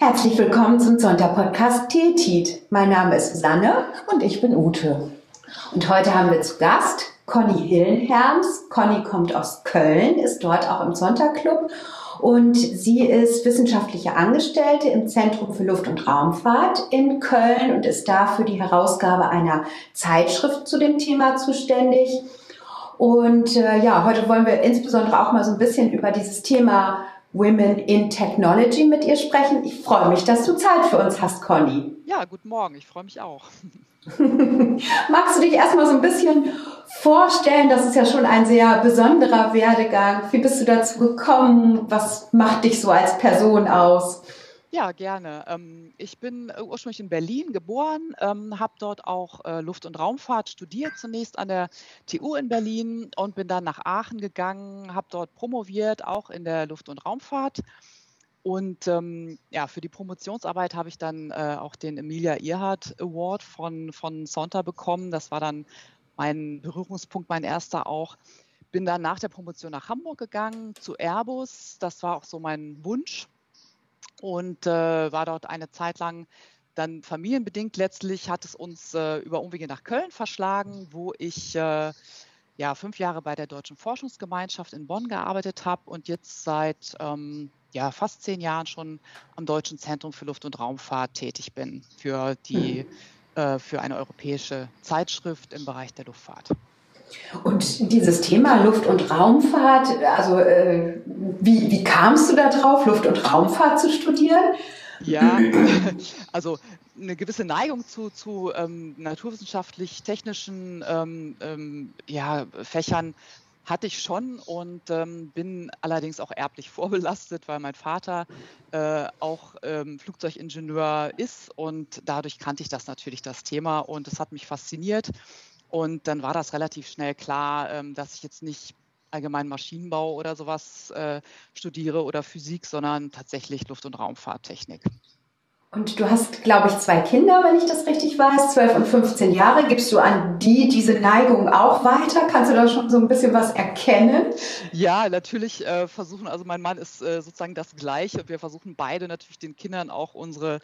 Herzlich willkommen zum Sonntag-Podcast Tetit. Mein Name ist Sanne und ich bin Ute. Und heute haben wir zu Gast Conny Hillenherms. Conny kommt aus Köln, ist dort auch im Sonntagclub und sie ist wissenschaftliche Angestellte im Zentrum für Luft- und Raumfahrt in Köln und ist da für die Herausgabe einer Zeitschrift zu dem Thema zuständig. Und äh, ja, heute wollen wir insbesondere auch mal so ein bisschen über dieses Thema Women in Technology mit ihr sprechen. Ich freue mich, dass du Zeit für uns hast, Conny. Ja, guten Morgen. Ich freue mich auch. Magst du dich erstmal so ein bisschen vorstellen? Das ist ja schon ein sehr besonderer Werdegang. Wie bist du dazu gekommen? Was macht dich so als Person aus? Ja, gerne. Ähm, ich bin äh, ursprünglich in Berlin geboren, ähm, habe dort auch äh, Luft- und Raumfahrt studiert, zunächst an der TU in Berlin und bin dann nach Aachen gegangen, habe dort promoviert, auch in der Luft- und Raumfahrt. Und ähm, ja, für die Promotionsarbeit habe ich dann äh, auch den Emilia Earhart Award von, von Sonta bekommen. Das war dann mein Berührungspunkt, mein erster auch. Bin dann nach der Promotion nach Hamburg gegangen zu Airbus. Das war auch so mein Wunsch und äh, war dort eine Zeit lang dann familienbedingt letztlich hat es uns äh, über Umwege nach Köln verschlagen, wo ich äh, ja fünf Jahre bei der Deutschen Forschungsgemeinschaft in Bonn gearbeitet habe und jetzt seit ähm, ja, fast zehn Jahren schon am Deutschen Zentrum für Luft- und Raumfahrt tätig bin für die mhm. für eine europäische Zeitschrift im Bereich der Luftfahrt. Und dieses Thema Luft- und Raumfahrt, also äh, wie, wie kamst du da drauf, Luft- und Raumfahrt zu studieren? Ja, also eine gewisse Neigung zu, zu ähm, naturwissenschaftlich-technischen ähm, ähm, ja, Fächern hatte ich schon und ähm, bin allerdings auch erblich vorbelastet, weil mein Vater äh, auch ähm, Flugzeugingenieur ist und dadurch kannte ich das natürlich, das Thema und es hat mich fasziniert. Und dann war das relativ schnell klar, ähm, dass ich jetzt nicht allgemein Maschinenbau oder sowas äh, studiere oder Physik, sondern tatsächlich Luft- und Raumfahrttechnik. Und du hast, glaube ich, zwei Kinder, wenn ich das richtig weiß, 12 und 15 Jahre. Gibst du an die diese Neigung auch weiter? Kannst du da schon so ein bisschen was erkennen? Ja, natürlich äh, versuchen, also mein Mann ist äh, sozusagen das Gleiche. Wir versuchen beide natürlich den Kindern auch unsere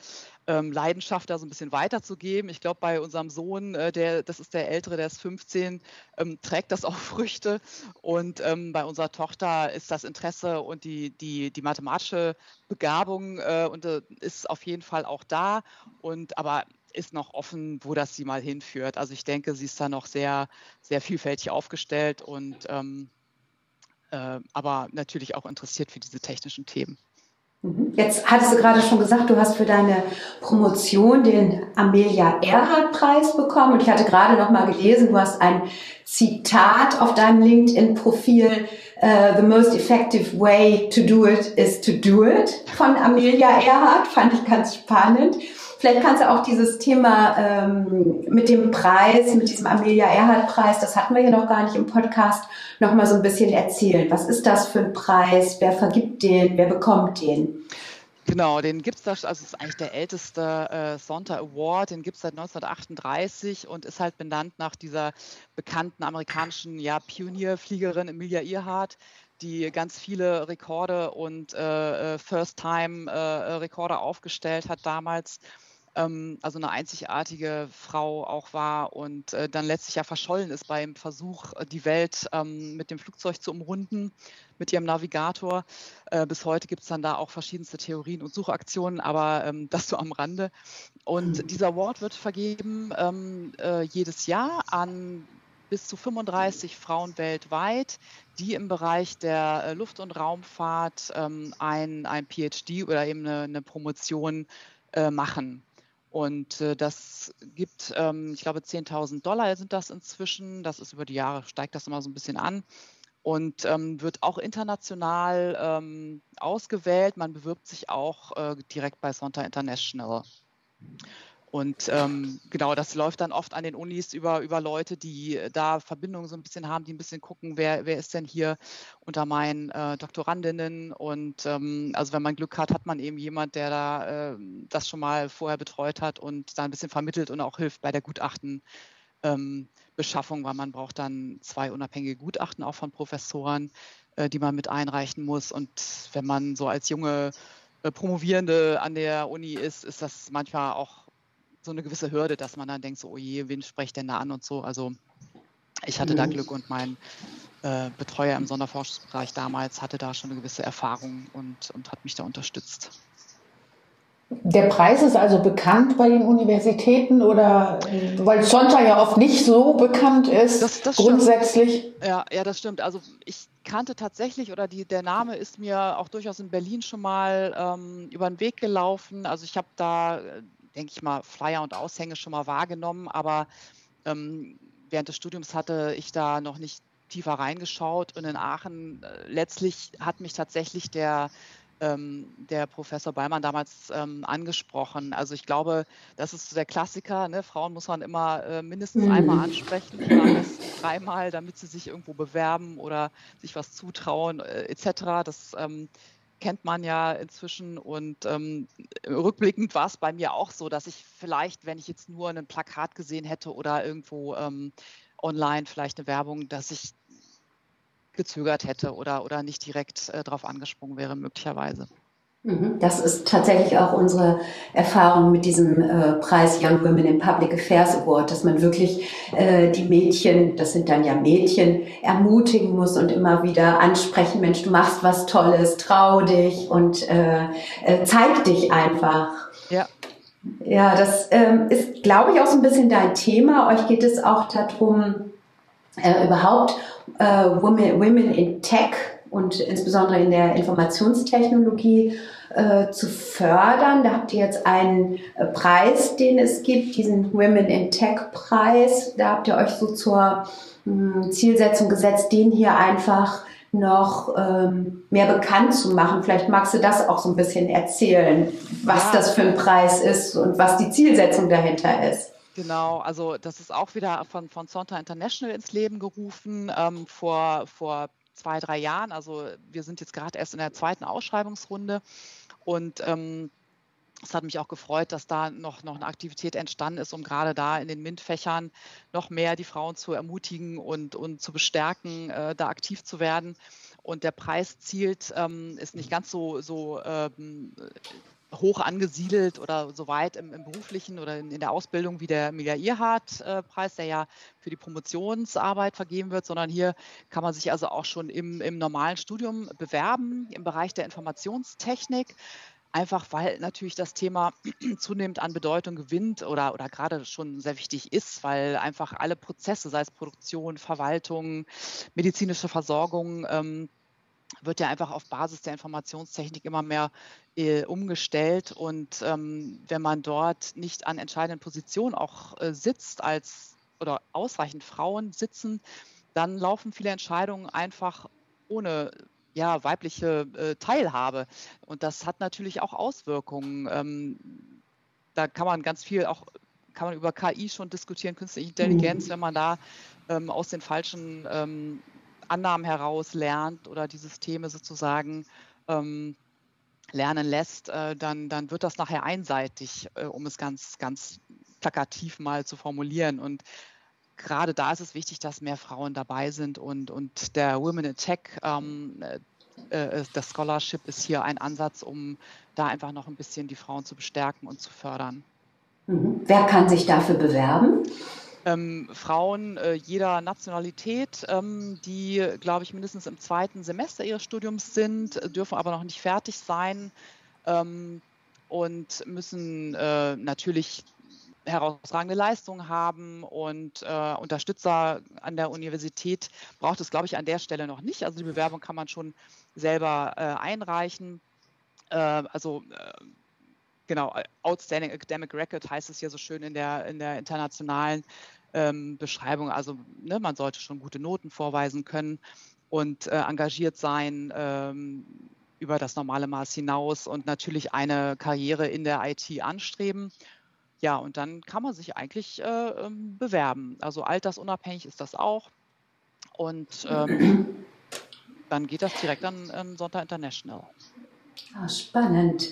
ähm, Leidenschaft da so ein bisschen weiterzugeben. Ich glaube, bei unserem Sohn, äh, der, das ist der Ältere, der ist 15, ähm, trägt das auch Früchte. Und ähm, bei unserer Tochter ist das Interesse und die, die, die mathematische Begabung äh, und, äh, ist auf jeden Fall auch da. Und aber ist noch offen, wo das sie mal hinführt. Also ich denke, sie ist da noch sehr, sehr vielfältig aufgestellt und ähm, äh, aber natürlich auch interessiert für diese technischen Themen. Mhm. Jetzt hattest du gerade schon gesagt, du hast für deine Promotion den Amelia Earhart Preis bekommen und ich hatte gerade noch mal gelesen, du hast ein Zitat auf deinem LinkedIn Profil uh, The most effective way to do it is to do it von Amelia Earhart, fand ich ganz spannend. Vielleicht kannst du auch dieses Thema ähm, mit dem Preis, mit diesem Amelia Earhart Preis, das hatten wir ja noch gar nicht im Podcast, noch mal so ein bisschen erzählen. Was ist das für ein Preis? Wer vergibt den? Wer bekommt den? Genau, den gibt es da, also es ist eigentlich der älteste äh, Sonta Award, den gibt es seit 1938 und ist halt benannt nach dieser bekannten amerikanischen ja, Pionierfliegerin Emilia Earhart, die ganz viele Rekorde und äh, äh First-Time-Rekorde äh, aufgestellt hat damals ähm, also eine einzigartige Frau auch war und äh, dann letztlich ja verschollen ist beim Versuch, äh, die Welt ähm, mit dem Flugzeug zu umrunden, mit ihrem Navigator. Äh, bis heute gibt es dann da auch verschiedenste Theorien und Suchaktionen, aber ähm, das so am Rande. Und dieser Award wird vergeben ähm, äh, jedes Jahr an bis zu 35 Frauen weltweit, die im Bereich der äh, Luft- und Raumfahrt ähm, ein, ein PhD oder eben eine, eine Promotion äh, machen. Und äh, das gibt, ähm, ich glaube, 10.000 Dollar sind das inzwischen. Das ist über die Jahre, steigt das immer so ein bisschen an und ähm, wird auch international ähm, ausgewählt. Man bewirbt sich auch äh, direkt bei Sonta International. Und ähm, genau, das läuft dann oft an den Unis über, über Leute, die da Verbindungen so ein bisschen haben, die ein bisschen gucken, wer, wer ist denn hier unter meinen äh, Doktorandinnen. Und ähm, also wenn man Glück hat, hat man eben jemand, der da äh, das schon mal vorher betreut hat und da ein bisschen vermittelt und auch hilft bei der Gutachtenbeschaffung, ähm, weil man braucht dann zwei unabhängige Gutachten auch von Professoren, äh, die man mit einreichen muss. Und wenn man so als junge äh, Promovierende an der Uni ist, ist das manchmal auch so eine gewisse Hürde, dass man dann denkt, so, oh je, wen sprecht denn da an und so. Also ich hatte mhm. da Glück und mein äh, Betreuer im Sonderforschungsbereich damals hatte da schon eine gewisse Erfahrung und, und hat mich da unterstützt. Der Preis ist also bekannt bei den Universitäten oder weil Zonta ja oft nicht so bekannt ist, das, das grundsätzlich? Ja, ja, das stimmt. Also ich kannte tatsächlich oder die, der Name ist mir auch durchaus in Berlin schon mal ähm, über den Weg gelaufen. Also ich habe da, denke ich mal, Flyer und Aushänge schon mal wahrgenommen, aber ähm, während des Studiums hatte ich da noch nicht tiefer reingeschaut und in Aachen äh, letztlich hat mich tatsächlich der ähm, der Professor Beimann damals ähm, angesprochen. Also ich glaube, das ist so der Klassiker. Ne? Frauen muss man immer äh, mindestens mhm. einmal ansprechen dreimal, damit sie sich irgendwo bewerben oder sich was zutrauen äh, etc. Das ähm, kennt man ja inzwischen und ähm, rückblickend war es bei mir auch so, dass ich vielleicht, wenn ich jetzt nur ein Plakat gesehen hätte oder irgendwo ähm, online vielleicht eine Werbung, dass ich gezögert hätte oder, oder nicht direkt äh, darauf angesprungen wäre, möglicherweise. Mhm. Das ist tatsächlich auch unsere Erfahrung mit diesem äh, Preis Young Women in Public Affairs Award, dass man wirklich äh, die Mädchen, das sind dann ja Mädchen, ermutigen muss und immer wieder ansprechen, Mensch, du machst was Tolles, trau dich und äh, äh, zeig dich einfach. Ja. Ja, das ähm, ist, glaube ich, auch so ein bisschen dein Thema. Euch geht es auch darum, äh, überhaupt äh, Women, Women in Tech und insbesondere in der Informationstechnologie äh, zu fördern. Da habt ihr jetzt einen äh, Preis, den es gibt, diesen Women in Tech Preis. Da habt ihr euch so zur mh, hm, Zielsetzung gesetzt, den hier einfach noch ähm, mehr bekannt zu machen. Vielleicht magst du das auch so ein bisschen erzählen, was ja. das für ein Preis ist und was die Zielsetzung dahinter ist. Genau, also das ist auch wieder von, von Zonta International ins Leben gerufen ähm, vor, vor zwei, drei Jahren. Also wir sind jetzt gerade erst in der zweiten Ausschreibungsrunde und ähm, es hat mich auch gefreut, dass da noch, noch eine Aktivität entstanden ist, um gerade da in den MINT-Fächern noch mehr die Frauen zu ermutigen und, und zu bestärken, äh, da aktiv zu werden. Und der Preis zielt, ähm, ist nicht ganz so, so ähm, hoch angesiedelt oder so weit im, im beruflichen oder in, in, der Ausbildung wie der Emilia Earhart-Preis, der ja für die Promotionsarbeit vergeben wird, sondern hier kann man sich also auch schon im, im normalen Studium bewerben im Bereich der Informationstechnik. Einfach weil natürlich das Thema zunehmend an Bedeutung gewinnt oder, oder gerade schon sehr wichtig ist, weil einfach alle Prozesse, sei es Produktion, Verwaltung, medizinische Versorgung, ähm, wird ja einfach auf Basis der Informationstechnik immer mehr äh, umgestellt. Und ähm, wenn man dort nicht an entscheidenden Positionen auch äh, sitzt als oder ausreichend Frauen sitzen, dann laufen viele Entscheidungen einfach ohne ja, weibliche äh, Teilhabe. Und das hat natürlich auch Auswirkungen. Ähm, da kann man ganz viel auch kann man über KI schon diskutieren, künstliche Intelligenz, mhm. wenn man da ähm, aus den falschen ähm, Annahmen heraus lernt oder die Systeme sozusagen ähm, lernen lässt, äh, dann, dann wird das nachher einseitig, äh, um es ganz, ganz plakativ mal zu formulieren. Und gerade da ist es wichtig, dass mehr Frauen dabei sind und, und der Women in Tech, ähm, äh, äh das Scholarship ist hier ein Ansatz, um da einfach noch ein bisschen die Frauen zu bestärken und zu fördern. Mhm. Wer kann sich dafür bewerben? Ähm, Frauen äh, jeder Nationalität, ähm, die, glaube ich, mindestens im zweiten Semester ihres Studiums sind, dürfen aber noch nicht fertig sein ähm, und müssen äh, natürlich herausragende Leistungen haben und äh, Unterstützer an der Universität braucht es, glaube ich, an der Stelle noch nicht. Also die Bewerbung kann man schon selber äh, einreichen. Äh, also äh, genau, Outstanding Academic Record heißt es ja so schön in der, in der internationalen ähm, Beschreibung. Also ne, man sollte schon gute Noten vorweisen können und äh, engagiert sein ähm, über das normale Maß hinaus und natürlich eine Karriere in der IT anstreben. Ja, und dann kann man sich eigentlich äh, ähm, bewerben. Also altersunabhängig ist das auch. Und ähm, dann geht das direkt an ähm, Sonntag International. Ah, spannend.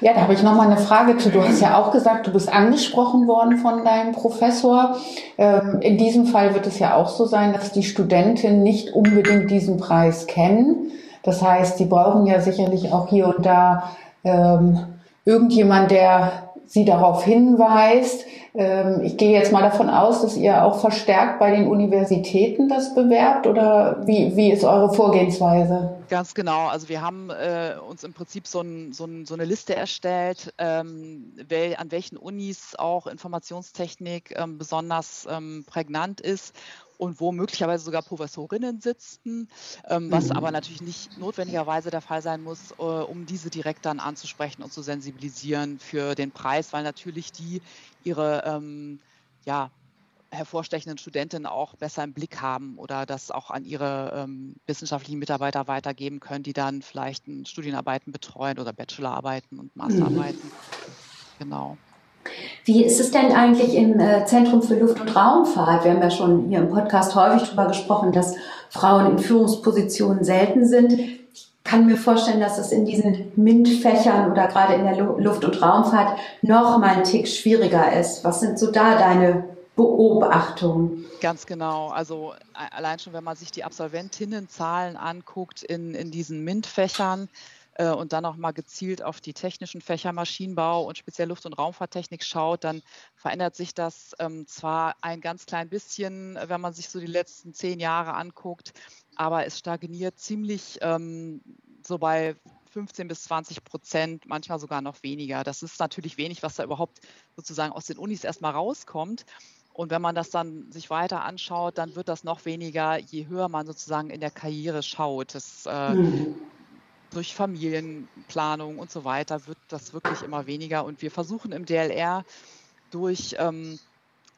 Ja, da habe ich noch mal eine Frage zu. Du hast ja auch gesagt, du bist angesprochen worden von deinem Professor. Ähm, in diesem Fall wird es ja auch so sein, dass die Studenten nicht unbedingt diesen Preis kennen. Das heißt, die brauchen ja sicherlich auch hier und da ähm, irgendjemand, der Sie darauf hinweist. Ähm, ich gehe jetzt mal davon aus, dass ihr auch verstärkt bei den Universitäten das bewerbt oder wie, wie ist eure Vorgehensweise? Ganz genau. Also wir haben äh, uns im Prinzip so, ein, so, ein, so eine Liste erstellt, ähm, wel, an welchen Unis auch Informationstechnik ähm, besonders ähm, prägnant ist und wo möglicherweise sogar Professorinnen sitzen, ähm, was mhm. aber natürlich nicht notwendigerweise der Fall sein muss, äh, um diese direkt dann anzusprechen und zu sensibilisieren für den Preis, weil natürlich die ihre ähm, ja, hervorstechenden Studentinnen auch besser im Blick haben oder das auch an ihre ähm, wissenschaftlichen Mitarbeiter weitergeben können, die dann vielleicht Studienarbeiten betreuen oder Bachelorarbeiten und. Masterarbeiten. Mhm. Genau. Wie ist es denn eigentlich im äh, Zentrum für Luft- und Raumfahrt? Wir haben ja schon hier im Podcast häufig darüber gesprochen, dass Frauen in Führungspositionen selten sind. Ich kann mir vorstellen, dass es in diesen MINT-Fächern oder gerade in der Luft- und Raumfahrt noch mal ein Tick schwieriger ist. Was sind so da deine Beobachtungen? Ganz genau. Also allein schon, wenn man sich die Absolventinnenzahlen anguckt in, in diesen MINT-Fächern, äh, und dann auch mal gezielt auf die technischen Fächer Maschinenbau und speziell Luft- und Raumfahrttechnik schaut, dann verändert sich das ähm, zwar ein ganz klein bisschen, wenn man sich so die letzten zehn Jahre anguckt, aber es stagniert ziemlich ähm, so bei 15 bis 20 Prozent, manchmal sogar noch weniger. Das ist natürlich wenig, was da überhaupt sozusagen aus den Unis erstmal rauskommt. Und wenn man das dann sich weiter anschaut, dann wird das noch weniger, je höher man sozusagen in der Karriere schaut. Das äh, mhm durch Familienplanung und so weiter wird das wirklich immer weniger. Und wir versuchen im DLR durch ähm,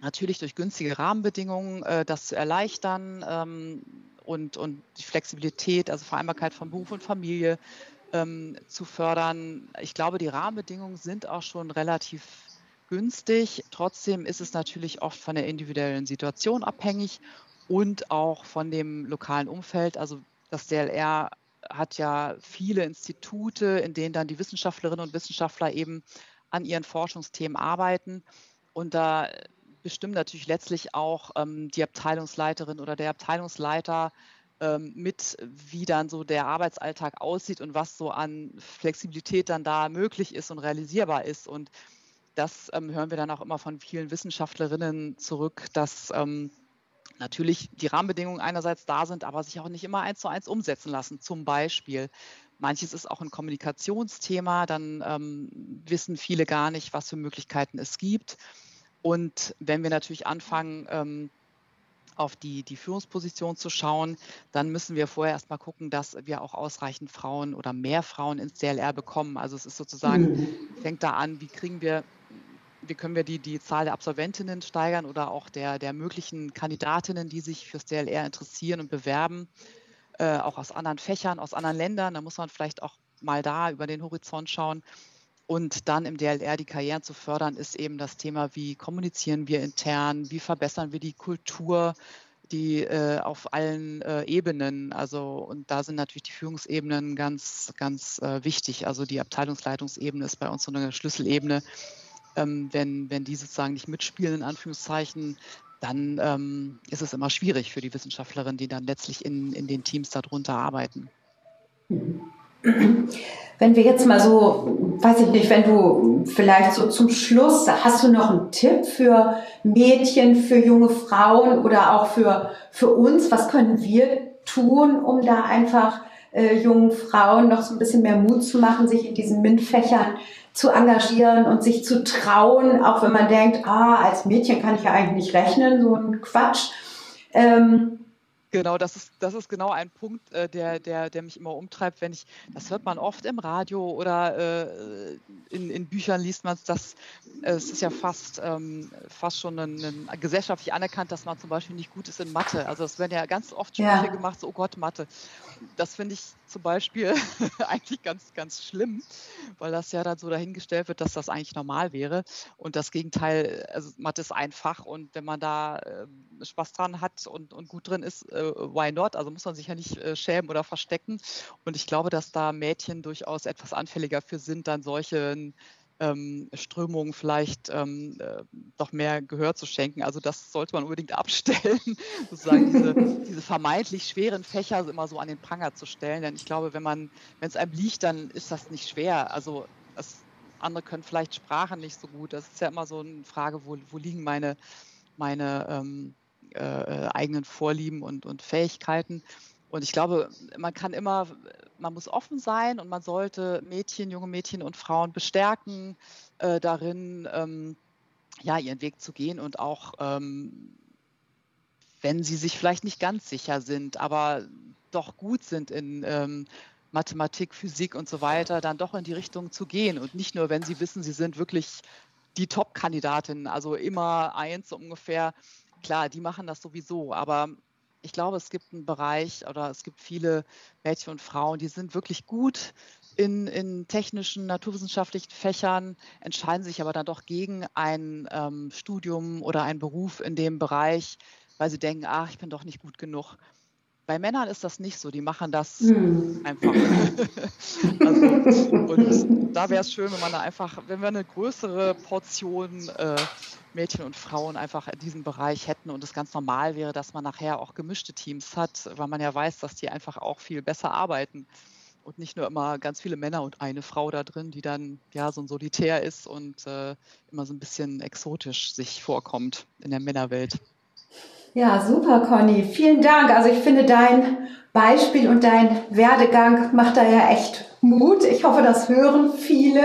natürlich durch günstige Rahmenbedingungen äh, das zu erleichtern ähm, und, und die Flexibilität, also Vereinbarkeit von Beruf und Familie ähm, zu fördern. Ich glaube, die Rahmenbedingungen sind auch schon relativ günstig. Trotzdem ist es natürlich oft von der individuellen Situation abhängig und auch von dem lokalen Umfeld. Also das DLR hat ja viele Institute, in denen dann die Wissenschaftlerinnen und Wissenschaftler eben an ihren Forschungsthemen arbeiten. Und da bestimmt natürlich letztlich auch ähm, die Abteilungsleiterin oder der Abteilungsleiter ähm, mit, wie dann so der Arbeitsalltag aussieht und was so an Flexibilität dann da möglich ist und realisierbar ist. Und das ähm, hören wir dann auch immer von vielen Wissenschaftlerinnen zurück, dass ähm, natürlich die Rahmenbedingungen einerseits da sind, aber sich auch nicht immer eins zu eins umsetzen lassen. Zum Beispiel, manches ist auch ein Kommunikationsthema, dann ähm, wissen viele gar nicht, was für Möglichkeiten es gibt. Und wenn wir natürlich anfangen, ähm, auf die, die Führungsposition zu schauen, dann müssen wir vorher erstmal gucken, dass wir auch ausreichend Frauen oder mehr Frauen ins DLR bekommen. Also es ist sozusagen, mhm. fängt da an, wie kriegen wir wie können wir die, die Zahl der Absolventinnen steigern oder auch der, der möglichen Kandidatinnen, die sich fürs DLR interessieren und bewerben, äh, auch aus anderen Fächern, aus anderen Ländern. Da muss man vielleicht auch mal da über den Horizont schauen. Und dann im DLR die Karrieren zu fördern, ist eben das Thema, wie kommunizieren wir intern, wie verbessern wir die Kultur, die äh, auf allen äh, Ebenen, also und da sind natürlich die Führungsebenen ganz, ganz äh, wichtig. Also die Abteilungsleitungsebene ist bei uns so eine Schlüsselebene, ähm, wenn, wenn die sozusagen nicht mitspielen, in Anführungszeichen, dann ähm, ist es immer schwierig für die Wissenschaftlerinnen, die dann letztlich in, in den Teams darunter arbeiten. Wenn wir jetzt mal so, weiß ich nicht, wenn du vielleicht so zum Schluss, hast du noch einen Tipp für Mädchen, für junge Frauen oder auch für, für uns? Was können wir tun, um da einfach äh, jungen Frauen noch so ein bisschen mehr Mut zu machen, sich in diesen MINT-Fächern zu engagieren und sich zu trauen, auch wenn man denkt, ah, als Mädchen kann ich ja eigentlich nicht rechnen, so ein Quatsch. Ähm, Genau, das ist, das ist genau ein Punkt, äh, der, der, der mich immer umtreibt, wenn ich, das hört man oft im Radio oder äh, in, in Büchern liest man äh, es ist ja fast, ähm, fast schon ein, ein, gesellschaftlich anerkannt, dass man zum Beispiel nicht gut ist in Mathe. Also es werden ja ganz oft Sprüche ja. gemacht, so, oh Gott, Mathe. Das finde ich zum Beispiel eigentlich ganz, ganz schlimm, weil das ja dann so dahingestellt wird, dass das eigentlich normal wäre. Und das Gegenteil, also Mathe ist einfach und wenn man da äh, Spaß dran hat und, und gut drin ist, äh, why not? Also muss man sich ja nicht äh, schämen oder verstecken. Und ich glaube, dass da Mädchen durchaus etwas anfälliger für sind, dann solchen ähm, Strömungen vielleicht ähm, äh, doch mehr Gehör zu schenken. Also das sollte man unbedingt abstellen, sozusagen diese, diese vermeintlich schweren Fächer immer so an den Pranger zu stellen. Denn ich glaube, wenn man, wenn es einem liegt, dann ist das nicht schwer. Also das, andere können vielleicht Sprachen nicht so gut. Das ist ja immer so eine Frage, wo, wo liegen meine, meine ähm, äh, eigenen Vorlieben und, und Fähigkeiten. Und ich glaube, man kann immer, man muss offen sein und man sollte Mädchen, junge Mädchen und Frauen bestärken äh, darin, ähm, ja, ihren Weg zu gehen und auch, ähm, wenn sie sich vielleicht nicht ganz sicher sind, aber doch gut sind in ähm, Mathematik, Physik und so weiter, dann doch in die Richtung zu gehen und nicht nur, wenn sie wissen, sie sind wirklich die Top-Kandidatin, also immer eins ungefähr. Klar, die machen das sowieso, aber ich glaube, es gibt einen Bereich oder es gibt viele Mädchen und Frauen, die sind wirklich gut in, in technischen, naturwissenschaftlichen Fächern, entscheiden sich aber dann doch gegen ein ähm, Studium oder einen Beruf in dem Bereich, weil sie denken, ach, ich bin doch nicht gut genug. Bei Männern ist das nicht so, die machen das hm. einfach. also, und da wäre es schön, wenn man da einfach, wenn wir eine größere Portion äh, Mädchen und Frauen einfach in diesem Bereich hätten und es ganz normal wäre, dass man nachher auch gemischte Teams hat, weil man ja weiß, dass die einfach auch viel besser arbeiten und nicht nur immer ganz viele Männer und eine Frau da drin, die dann ja so ein Solitär ist und äh, immer so ein bisschen exotisch sich vorkommt in der Männerwelt. Ja, super, Conny. Vielen Dank. Also ich finde dein Beispiel und dein Werdegang macht da ja echt Mut. Ich hoffe, das hören viele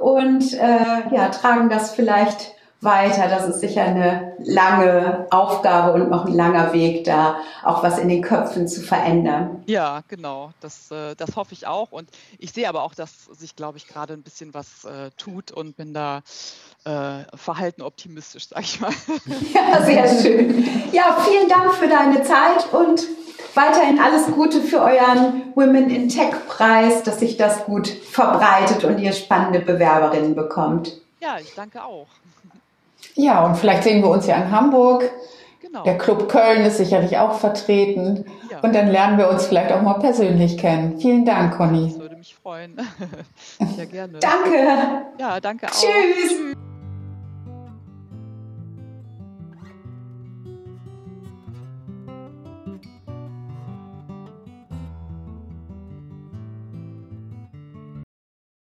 und äh, ja, tragen das vielleicht weiter. Das ist sicher eine lange Aufgabe und noch ein langer Weg, da auch was in den Köpfen zu verändern. Ja, genau. Das, äh, das hoffe ich auch. Und ich sehe aber auch, dass sich, glaube ich, gerade ein bisschen was äh, tut und bin da äh, verhalten optimistisch, sage ich mal. Ja, sehr schön. Ja, vielen Dank für deine Zeit und weiterhin alles Gute für euren Women in Tech Preis, dass sich das gut verbreitet und ihr spannende Bewerberinnen bekommt. Ja, ich danke auch. Ja, und vielleicht sehen wir uns ja in Hamburg. Genau. Der Club Köln ist sicherlich auch vertreten. Ja. Und dann lernen wir uns vielleicht auch mal persönlich kennen. Vielen Dank, Conny. Das würde mich freuen. ja, gerne. Danke. Ja, danke auch. Tschüss. Tschüss.